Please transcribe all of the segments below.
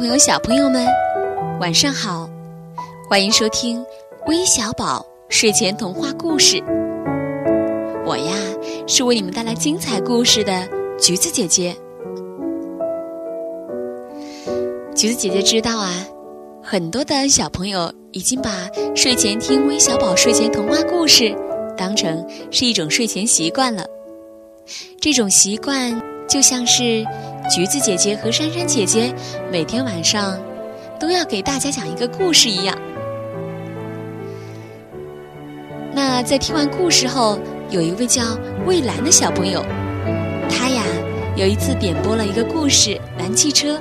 朋友、小朋友们，晚上好！欢迎收听微小宝睡前童话故事。我呀，是为你们带来精彩故事的橘子姐姐。橘子姐姐知道啊，很多的小朋友已经把睡前听微小宝睡前童话故事当成是一种睡前习惯了。这种习惯就像是……橘子姐姐和珊珊姐姐每天晚上都要给大家讲一个故事一样。那在听完故事后，有一位叫蔚蓝的小朋友，他呀有一次点播了一个故事《蓝汽车》。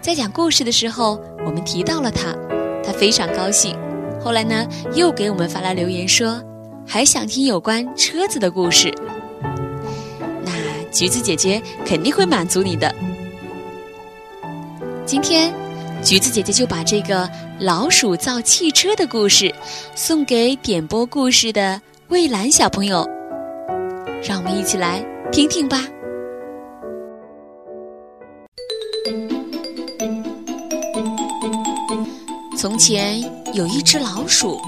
在讲故事的时候，我们提到了他，他非常高兴。后来呢，又给我们发来留言说，还想听有关车子的故事。橘子姐姐肯定会满足你的。今天，橘子姐姐就把这个老鼠造汽车的故事送给点播故事的蔚蓝小朋友，让我们一起来听听吧。从前有一只老鼠，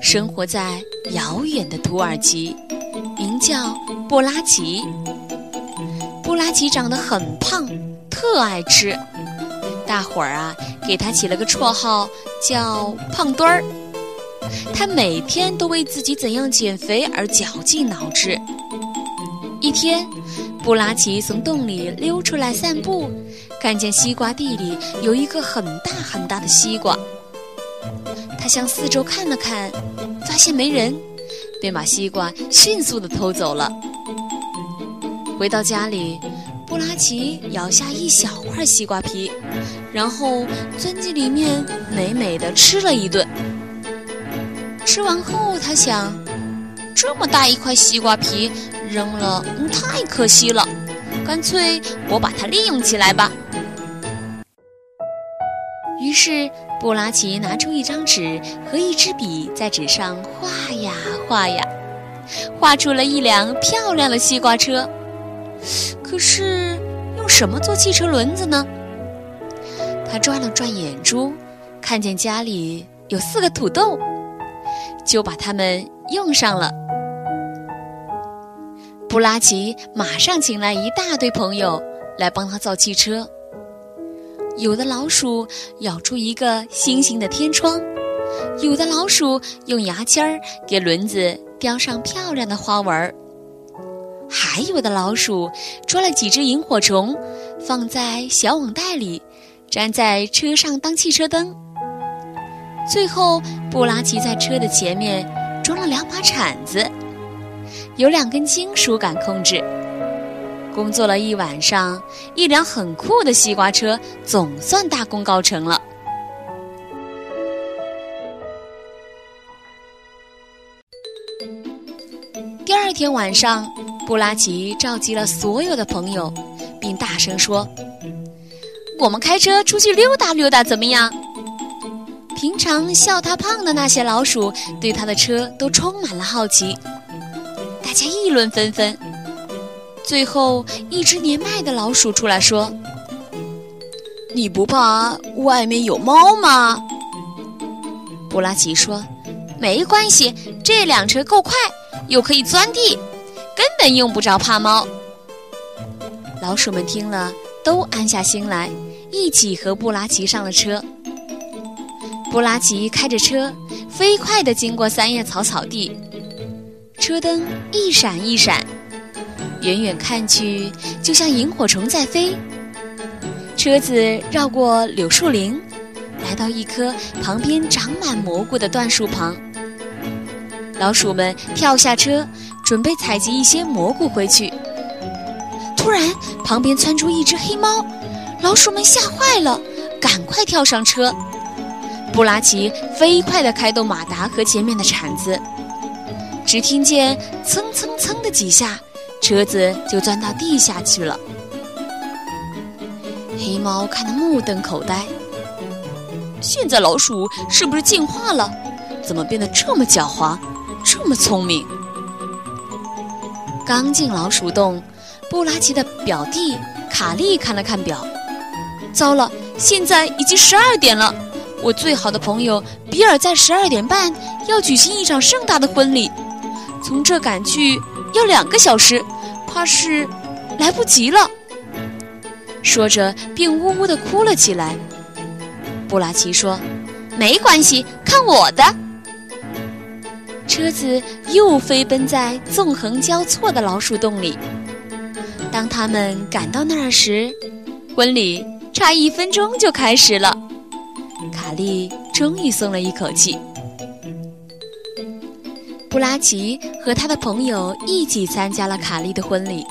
生活在遥远的土耳其，名叫布拉吉。布拉吉长得很胖，特爱吃，大伙儿啊给他起了个绰号叫“胖墩儿”。他每天都为自己怎样减肥而绞尽脑汁。一天，布拉吉从洞里溜出来散步，看见西瓜地里有一个很大很大的西瓜。他向四周看了看，发现没人，便把西瓜迅速地偷走了。回到家里，布拉奇咬下一小块西瓜皮，然后钻进里面美美的吃了一顿。吃完后，他想，这么大一块西瓜皮扔了，太可惜了，干脆我把它利用起来吧。于是，布拉奇拿出一张纸和一支笔，在纸上画呀画呀，画出了一辆漂亮的西瓜车。可是用什么做汽车轮子呢？他转了转眼珠，看见家里有四个土豆，就把它们用上了。布拉奇马上请来一大堆朋友来帮他造汽车。有的老鼠咬出一个星星的天窗，有的老鼠用牙签儿给轮子雕上漂亮的花纹儿。还有的老鼠捉了几只萤火虫，放在小网袋里，粘在车上当汽车灯。最后，布拉奇在车的前面装了两把铲子，有两根金属杆控制。工作了一晚上，一辆很酷的西瓜车总算大功告成了。第二天晚上。布拉奇召集了所有的朋友，并大声说：“我们开车出去溜达溜达，怎么样？”平常笑他胖的那些老鼠对他的车都充满了好奇，大家议论纷纷。最后，一只年迈的老鼠出来说：“你不怕外面有猫吗？”布拉奇说：“没关系，这辆车够快，又可以钻地。”根本用不着怕猫。老鼠们听了，都安下心来，一起和布拉奇上了车。布拉奇开着车，飞快地经过三叶草草地，车灯一闪一闪，远远看去就像萤火虫在飞。车子绕过柳树林，来到一棵旁边长满蘑菇的椴树旁。老鼠们跳下车。准备采集一些蘑菇回去。突然，旁边窜出一只黑猫，老鼠们吓坏了，赶快跳上车。布拉奇飞快地开动马达和前面的铲子，只听见蹭蹭蹭的几下，车子就钻到地下去了。黑猫看得目瞪口呆，现在老鼠是不是进化了？怎么变得这么狡猾，这么聪明？刚进老鼠洞，布拉奇的表弟卡利看了看表，糟了，现在已经十二点了，我最好的朋友比尔在十二点半要举行一场盛大的婚礼，从这赶去要两个小时，怕是来不及了。说着，便呜呜地哭了起来。布拉奇说：“没关系，看我的。”车子又飞奔在纵横交错的老鼠洞里。当他们赶到那儿时，婚礼差一分钟就开始了。卡利终于松了一口气。布拉奇和他的朋友一起参加了卡利的婚礼。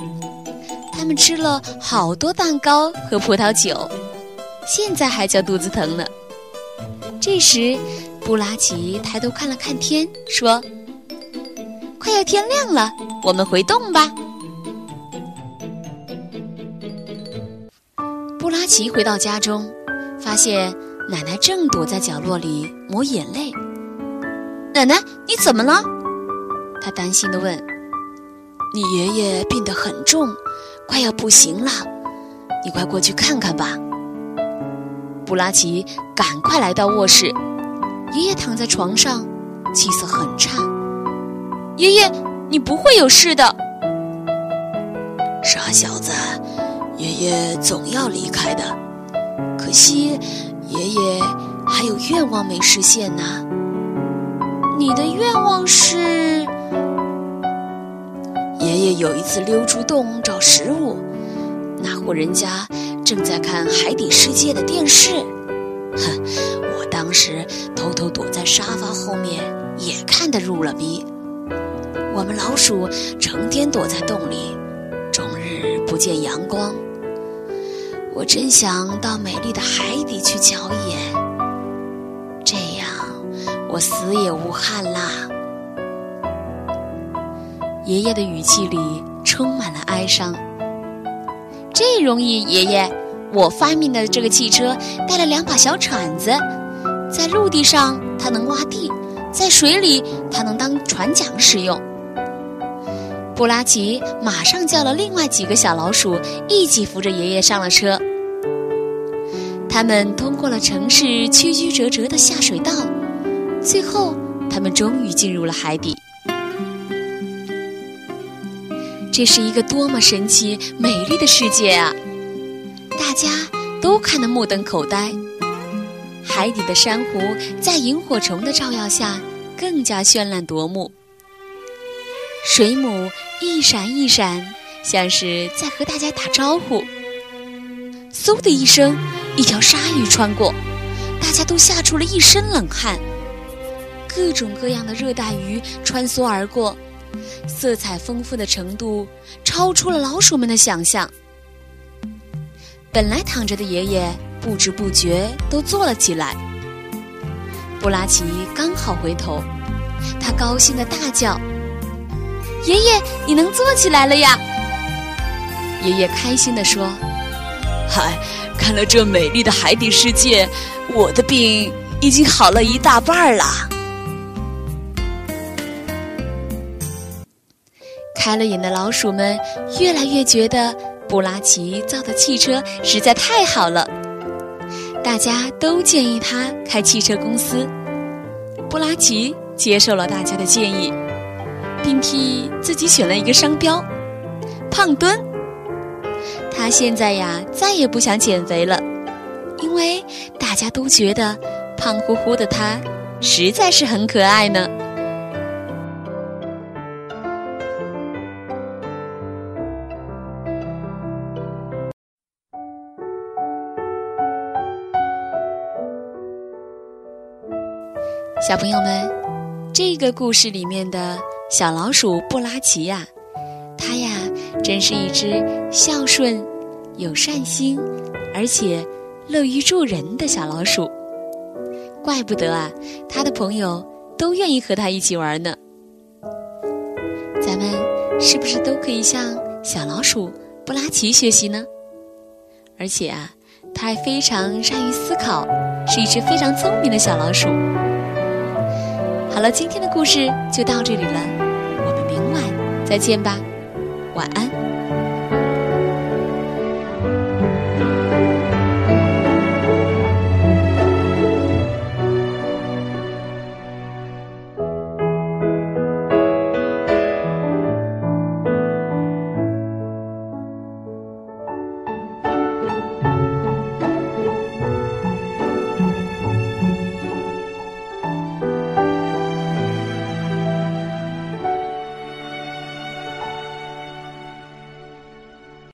他们吃了好多蛋糕和葡萄酒，现在还叫肚子疼呢。这时，布拉奇抬头看了看天，说：“快要天亮了，我们回洞吧。”布拉奇回到家中，发现奶奶正躲在角落里抹眼泪。“奶奶，你怎么了？”他担心地问。“你爷爷病得很重。”快要不行了，你快过去看看吧。布拉奇赶快来到卧室，爷爷躺在床上，气色很差。爷爷，你不会有事的。傻小子，爷爷总要离开的。可惜，爷爷还有愿望没实现呢。你的愿望是？爷爷有一次溜出洞找食物，那户人家正在看《海底世界》的电视。哼，我当时偷偷躲在沙发后面，也看得入了迷。我们老鼠成天躲在洞里，终日不见阳光。我真想到美丽的海底去瞧一眼，这样我死也无憾啦。爷爷的语气里充满了哀伤。这容易，爷爷，我发明的这个汽车带了两把小铲子，在陆地上它能挖地，在水里它能当船桨使用。布拉奇马上叫了另外几个小老鼠一起扶着爷爷上了车。他们通过了城市曲曲折折的下水道，最后他们终于进入了海底。这是一个多么神奇、美丽的世界啊！大家都看得目瞪口呆。海底的珊瑚在萤火虫的照耀下更加绚烂夺目，水母一闪一闪，像是在和大家打招呼。嗖的一声，一条鲨鱼穿过，大家都吓出了一身冷汗。各种各样的热带鱼穿梭而过。色彩丰富的程度超出了老鼠们的想象。本来躺着的爷爷不知不觉都坐了起来。布拉奇刚好回头，他高兴的大叫：“爷爷，你能坐起来了呀！”爷爷开心地说：“嗨，看了这美丽的海底世界，我的病已经好了一大半了。”开了眼的老鼠们越来越觉得布拉奇造的汽车实在太好了，大家都建议他开汽车公司。布拉奇接受了大家的建议，并替自己选了一个商标——胖墩。他现在呀再也不想减肥了，因为大家都觉得胖乎乎的他实在是很可爱呢。小朋友们，这个故事里面的小老鼠布拉奇呀，它呀真是一只孝顺、有善心，而且乐于助人的小老鼠。怪不得啊，它的朋友都愿意和它一起玩呢。咱们是不是都可以向小老鼠布拉奇学习呢？而且啊，它还非常善于思考，是一只非常聪明的小老鼠。好了，今天的故事就到这里了，我们明晚再见吧，晚安。